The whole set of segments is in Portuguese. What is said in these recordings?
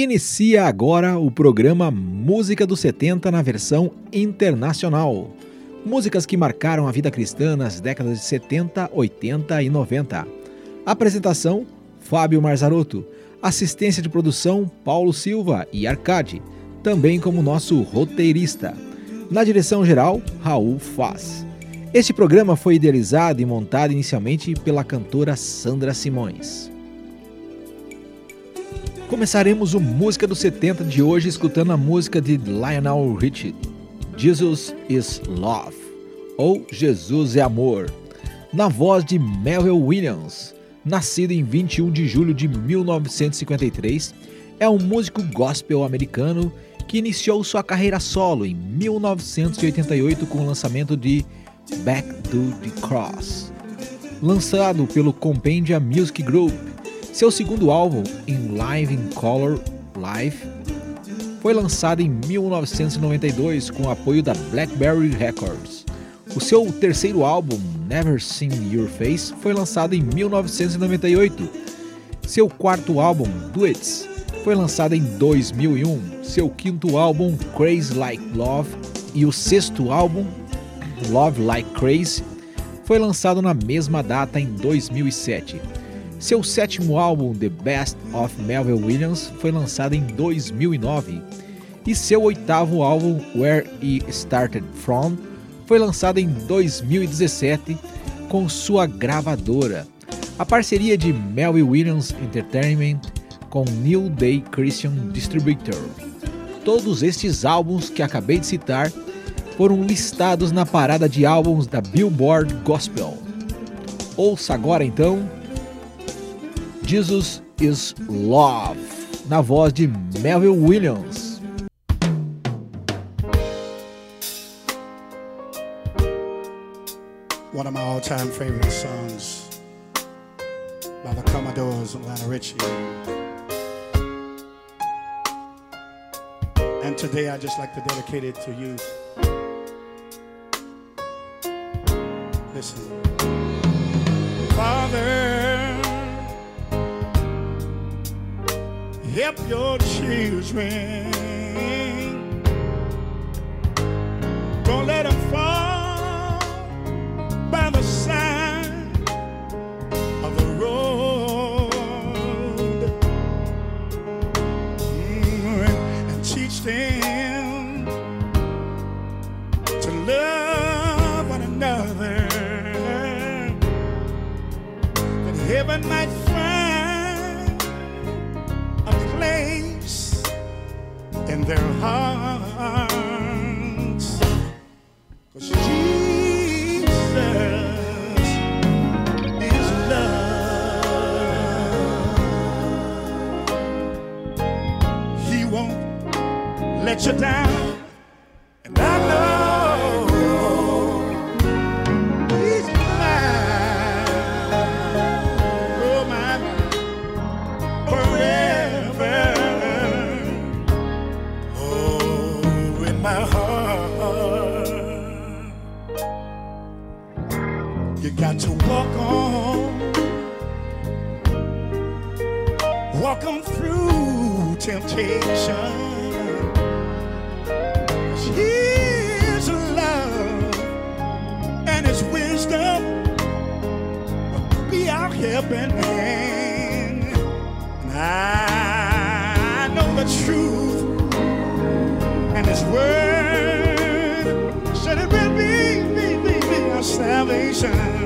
Inicia agora o programa Música dos 70 na versão internacional. Músicas que marcaram a vida cristã nas décadas de 70, 80 e 90. Apresentação: Fábio Marzarotto. Assistência de produção: Paulo Silva e Arcade, também como nosso roteirista. Na direção geral, Raul Faz. Este programa foi idealizado e montado inicialmente pela cantora Sandra Simões. Começaremos o Música dos 70 de hoje escutando a música de Lionel Richie, Jesus is Love, ou Jesus é Amor, na voz de Melville Williams, nascido em 21 de julho de 1953, é um músico gospel americano que iniciou sua carreira solo em 1988 com o lançamento de Back to the Cross, lançado pelo Compendia Music Group seu segundo álbum, In Live in Color Live, foi lançado em 1992 com o apoio da Blackberry Records. O seu terceiro álbum, Never Seen Your Face, foi lançado em 1998. Seu quarto álbum, Duets, foi lançado em 2001. Seu quinto álbum, Crazy Like Love, e o sexto álbum, Love Like Crazy, foi lançado na mesma data em 2007. Seu sétimo álbum, The Best of Melville Williams, foi lançado em 2009, e seu oitavo álbum, Where He Started From, foi lançado em 2017 com sua gravadora. A parceria de Melville Williams Entertainment com New Day Christian Distributor. Todos estes álbuns que acabei de citar foram listados na parada de álbuns da Billboard Gospel. Ouça agora então Jesus is Love, na voz de Melville Williams. One of my all-time favorite songs by the Commodores and Lionel Richie. And today I just like to dedicate it to you. Help your children. Helping hand. And I know the truth and His word said it will be, be, be, be our salvation.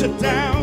You down,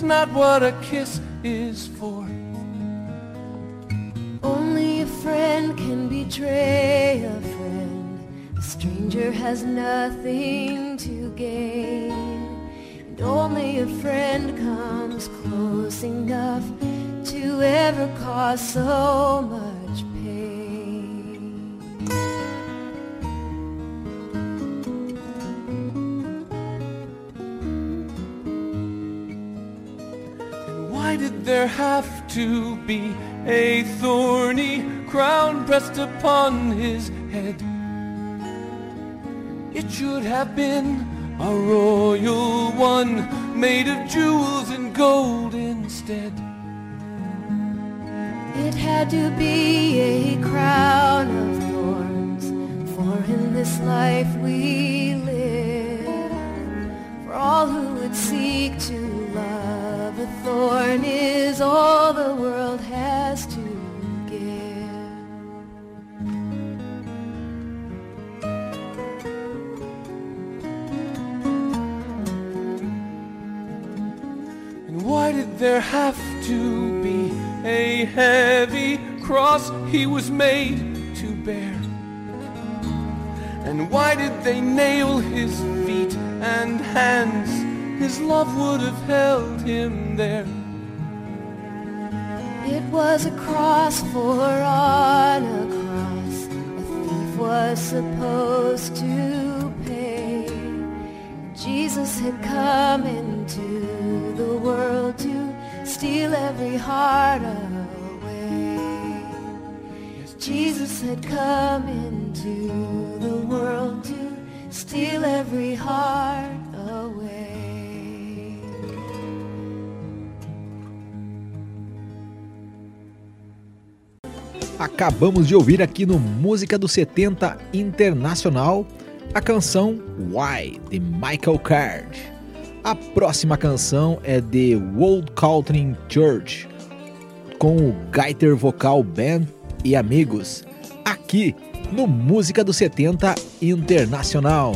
that's not what a kiss is for? Only a friend can betray a friend. A stranger has nothing to gain. And only a friend comes close enough to ever cause so much there have to be a thorny crown pressed upon his head? It should have been a royal one made of jewels and gold instead. It had to be a crown of thorns, for in this life we live. For all who would seek to thorn is all the world has to give. And why did there have to be a heavy cross he was made to bear? And why did they nail his feet and hands? His love would have held him there. It was a cross for on a cross a thief was supposed to pay. Jesus had come into the world to steal every heart away. Jesus had come into the world to steal every heart Acabamos de ouvir aqui no Música dos 70 Internacional a canção Why, de Michael Card. A próxima canção é de World Caltrin Church, com o Gaiter Vocal Band e amigos, aqui no Música dos 70 Internacional.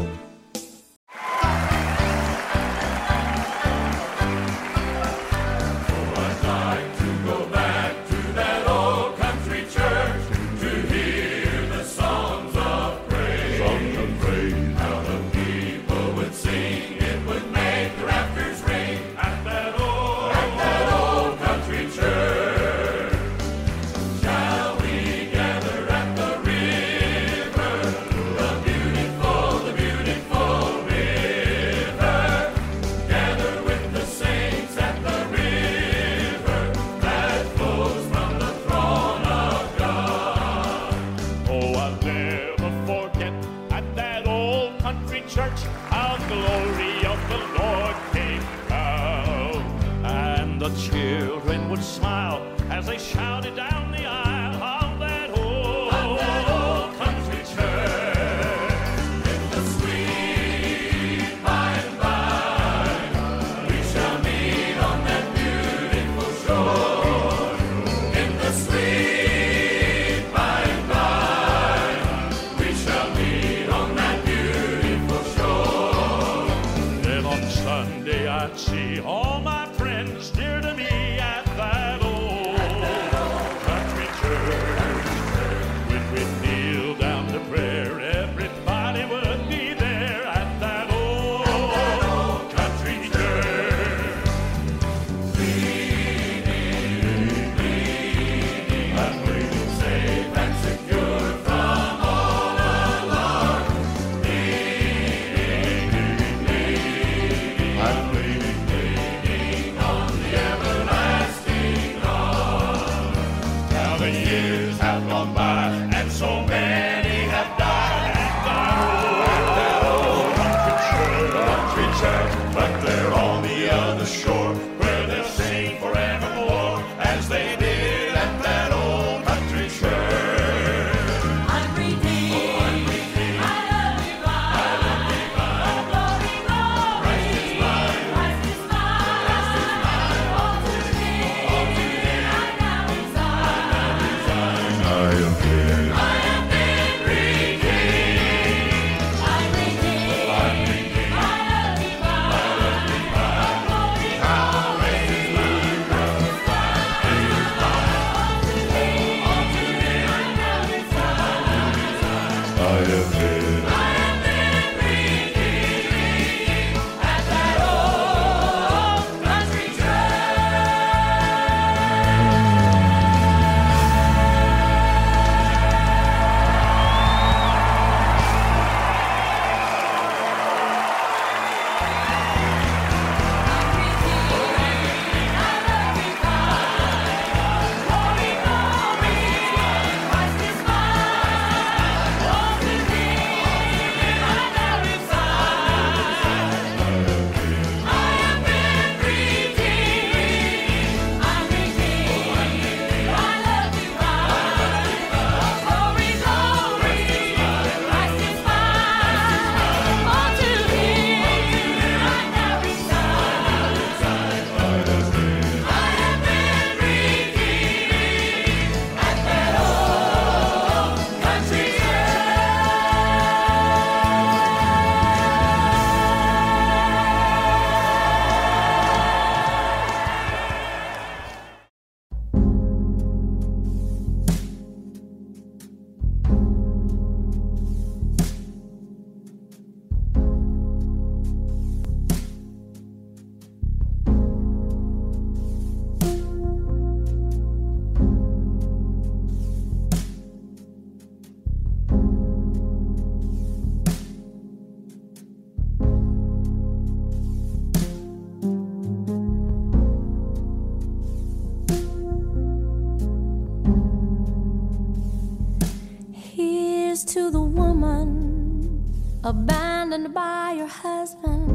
abandoned by your husband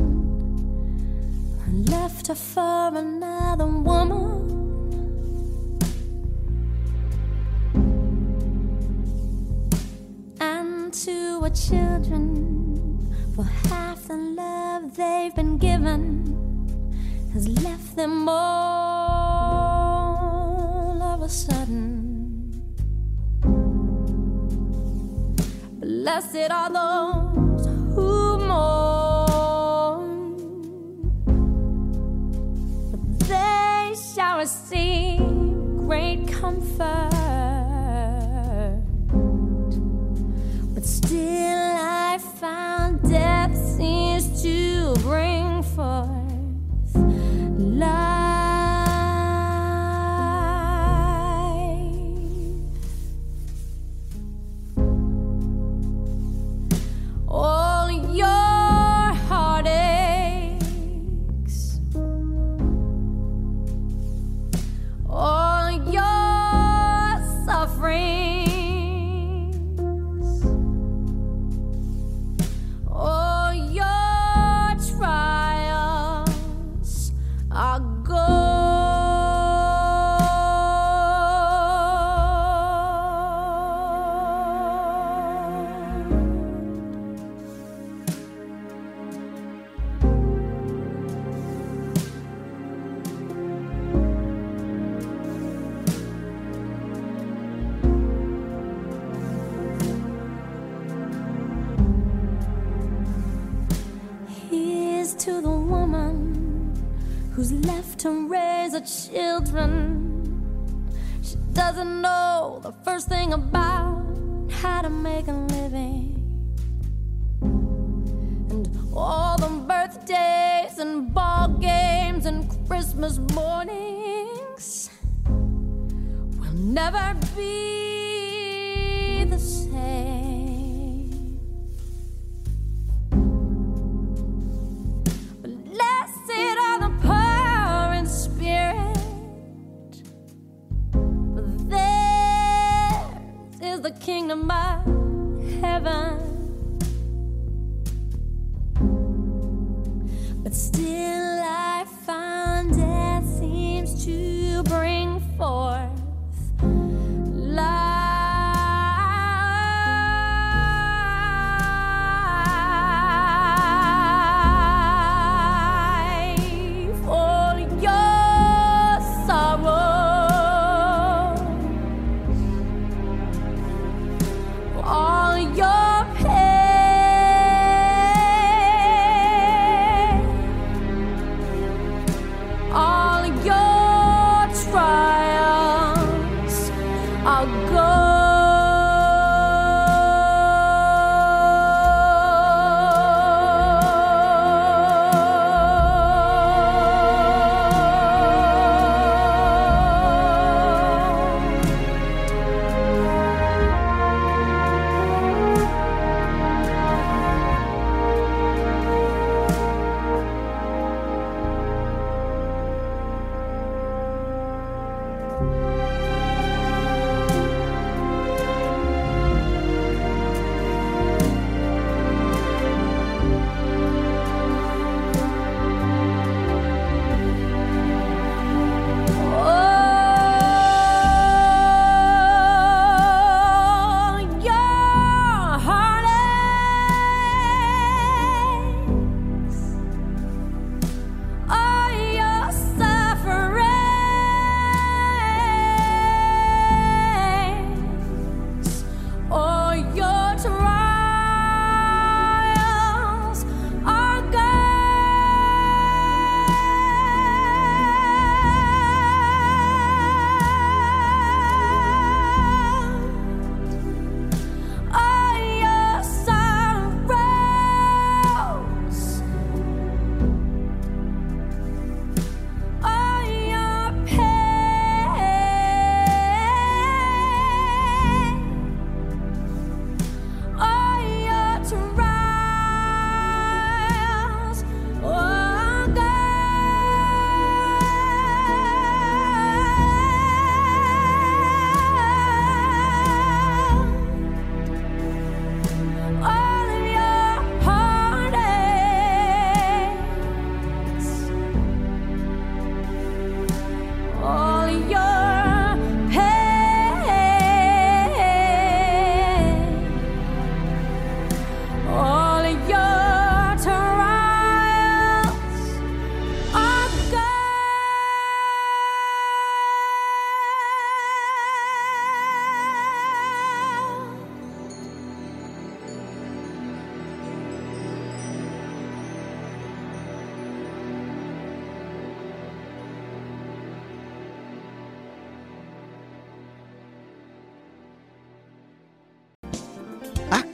and left her for another woman. And to her children, for half the love they've been given has left them all of a sudden. Blessed are those comfort.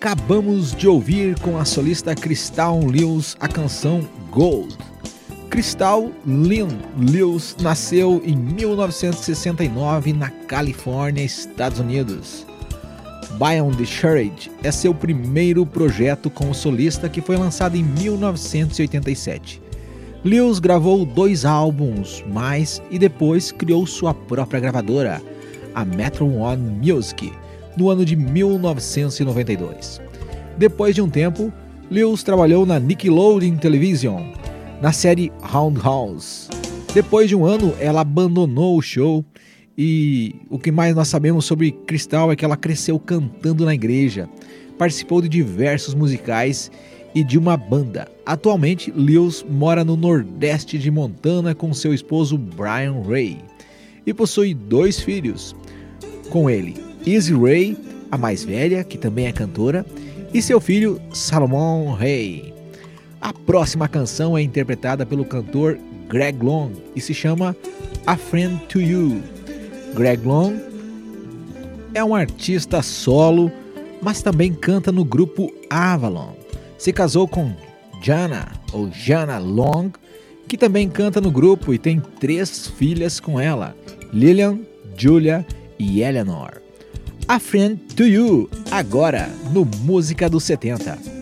Acabamos de ouvir com a solista Crystal Lewis a canção Gold. Crystal Lynn Lewis nasceu em 1969 na Califórnia, Estados Unidos. Beyond the Charade é seu primeiro projeto como solista que foi lançado em 1987. Lewis gravou dois álbuns mais e depois criou sua própria gravadora, a Metro One Music, no ano de 1992. Depois de um tempo, Lewis trabalhou na Nickelodeon Television, na série Roundhouse. Depois de um ano, ela abandonou o show e o que mais nós sabemos sobre Crystal é que ela cresceu cantando na igreja, participou de diversos musicais e de uma banda. Atualmente, Lewis mora no nordeste de Montana com seu esposo Brian Ray e possui dois filhos com ele, Izzy Ray, a mais velha, que também é cantora, e seu filho Salomon Ray. A próxima canção é interpretada pelo cantor Greg Long e se chama A Friend to You. Greg Long é um artista solo, mas também canta no grupo Avalon. Se casou com Jana ou Jana Long, que também canta no grupo e tem três filhas com ela: Lillian, Julia e Eleanor. A Friend to You, agora no Música dos 70.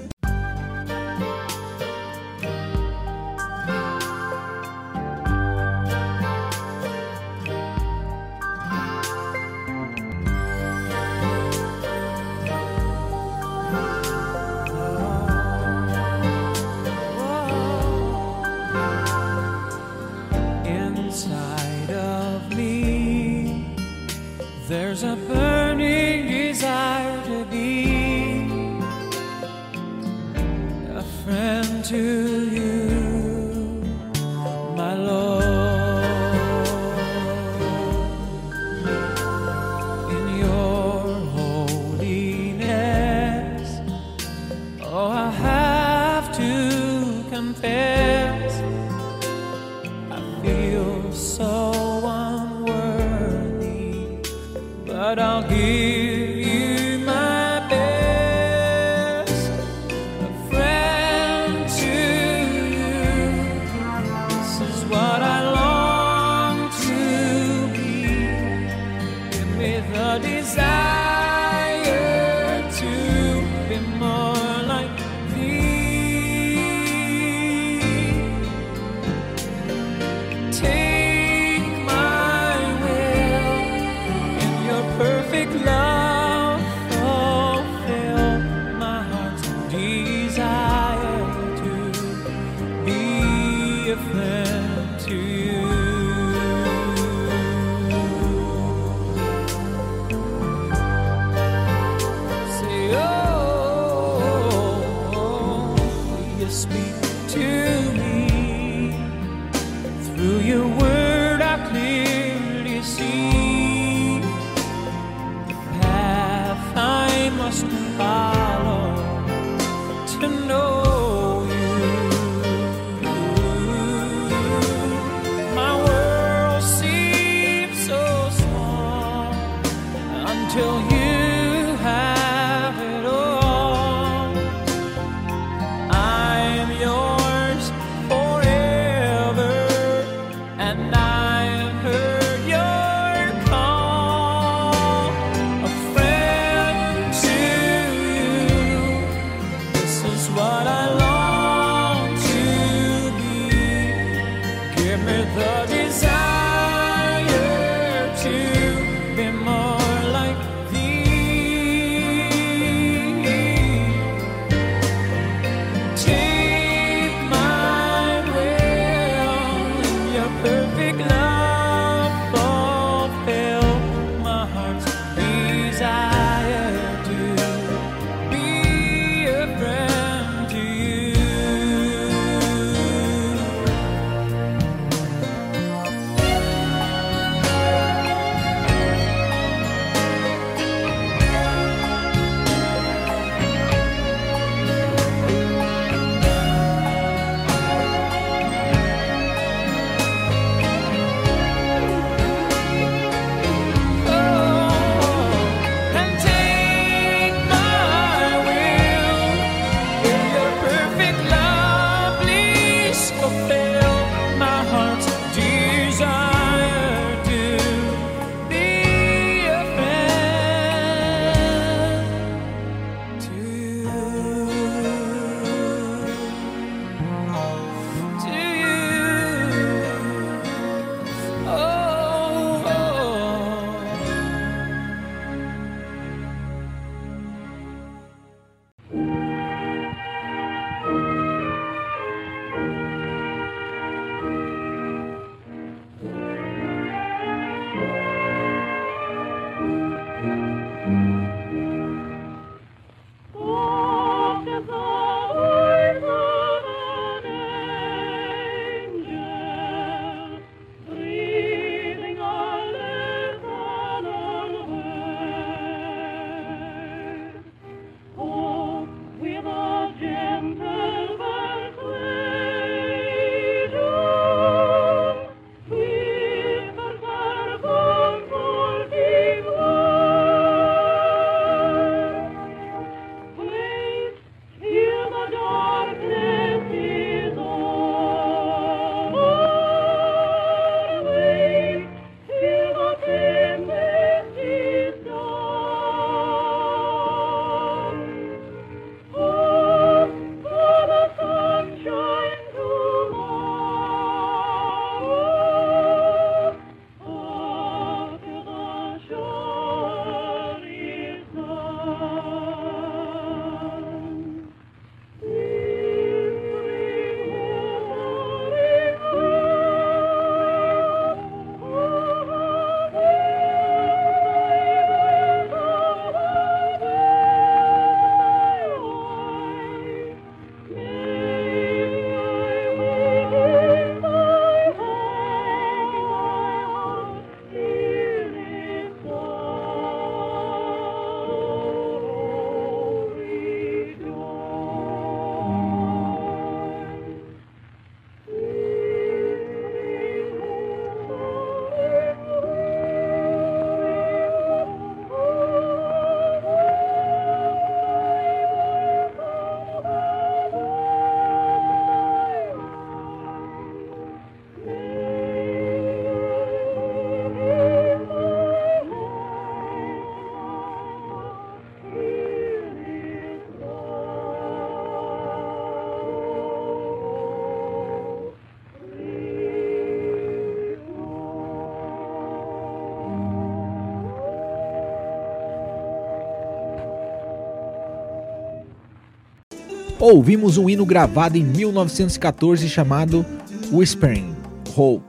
Ouvimos um hino gravado em 1914 chamado Whispering Hope,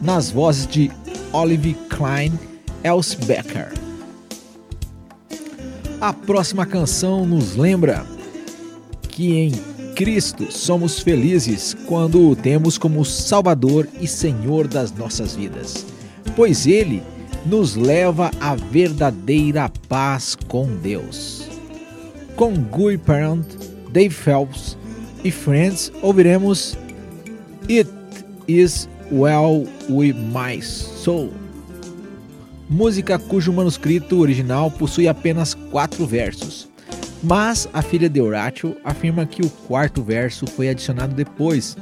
nas vozes de Olive Klein Elsbecker. A próxima canção nos lembra que em Cristo somos felizes quando o temos como Salvador e Senhor das nossas vidas, pois Ele nos leva à verdadeira paz com Deus. Com Guy Parent, Dave Phelps e Friends, ouviremos It Is Well With My Soul, música cujo manuscrito original possui apenas quatro versos. Mas a filha de Horatio afirma que o quarto verso foi adicionado depois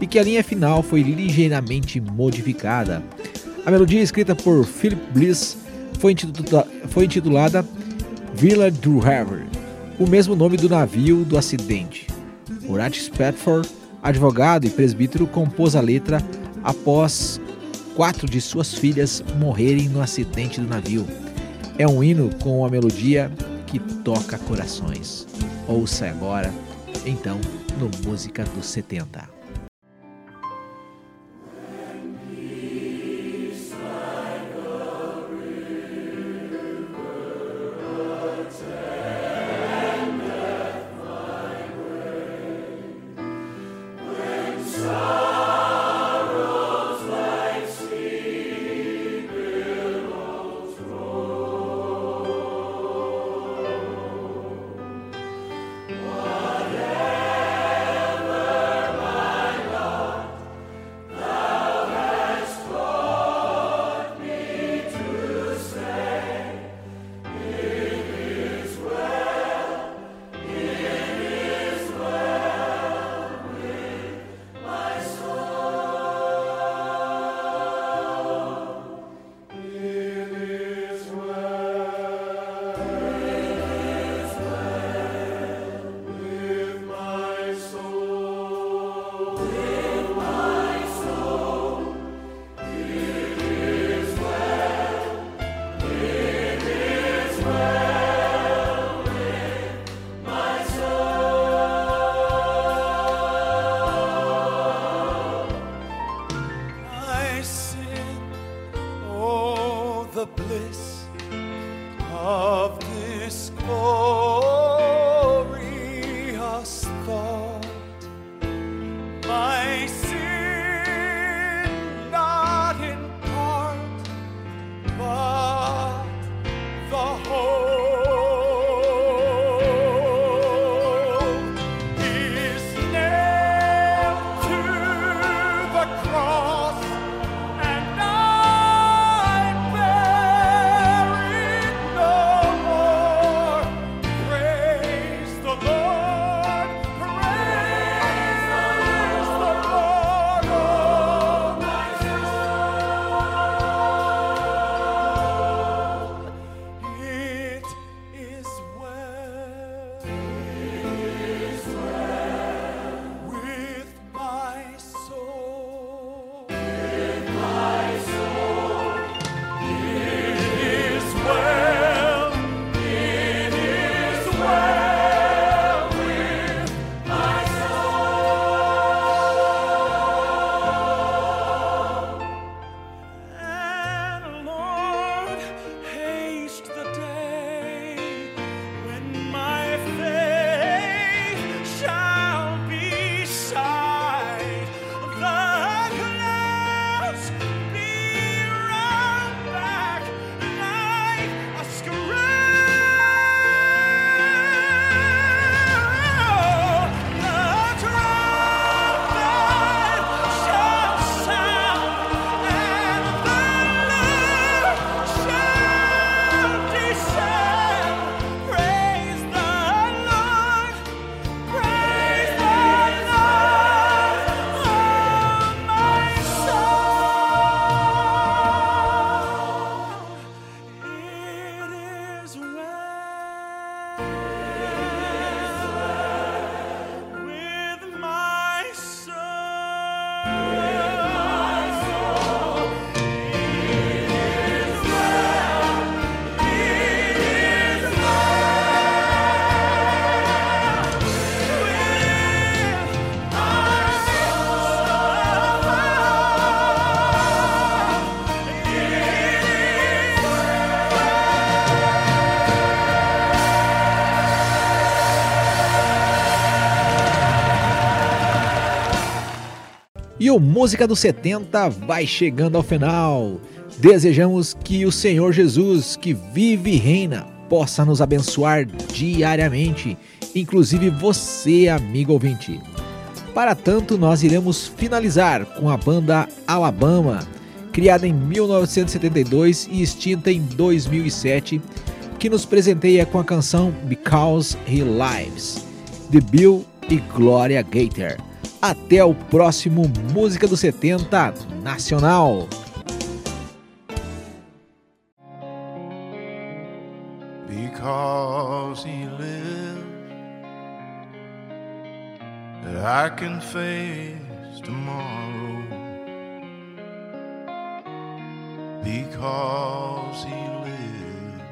e que a linha final foi ligeiramente modificada. A melodia escrita por Philip Bliss foi, intitula foi intitulada Villa Havre, o mesmo nome do navio do acidente. Horatio Spatford, advogado e presbítero, compôs a letra após quatro de suas filhas morrerem no acidente do navio. É um hino com a melodia que toca corações. Ouça agora, então, no Música dos 70. I O Música dos 70 vai chegando ao final. Desejamos que o Senhor Jesus, que vive e reina, possa nos abençoar diariamente, inclusive você, amigo ouvinte. Para tanto, nós iremos finalizar com a banda Alabama, criada em 1972 e extinta em 2007, que nos presenteia com a canção Because He Lives, de Bill e Gloria Gator. Até o próximo Música dos 70 Nacional. Because he lives, I can face tomorrow. Because he lives,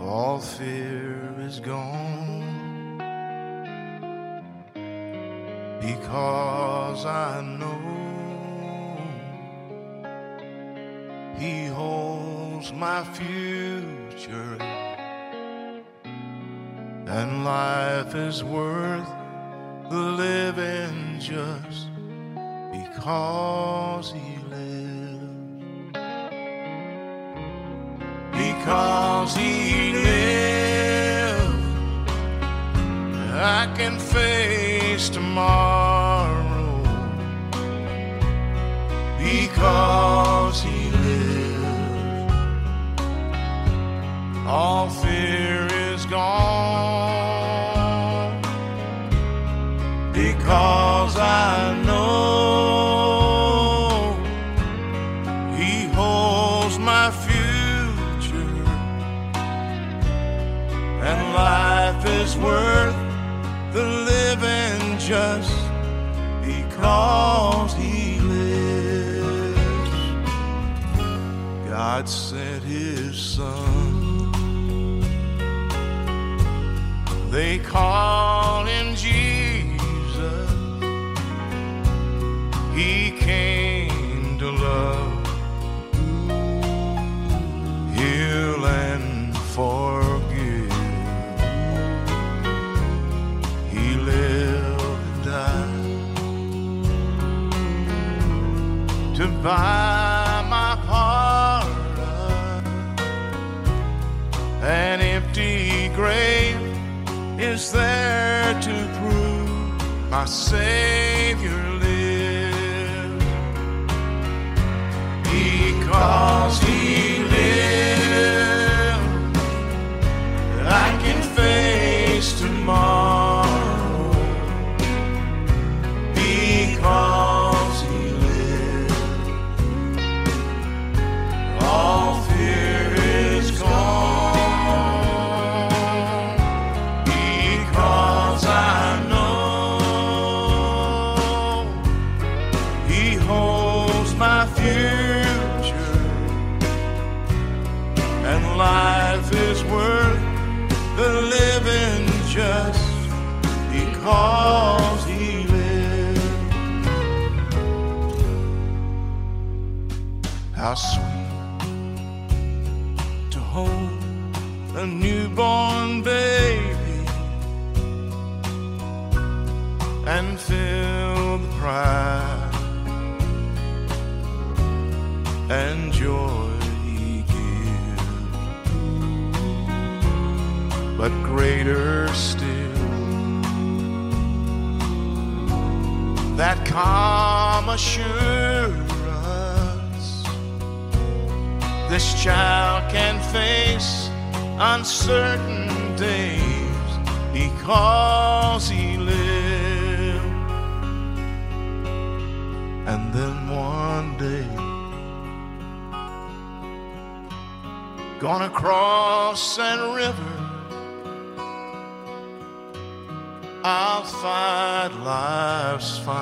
all fear is gone. Because I know he holds my future, and life is worth the living just because he lives. Because he lives, I can face Because buy my pardon. An empty grave is there to prove my Savior How sweet to hold a newborn gonna cross that river. I'll fight life's final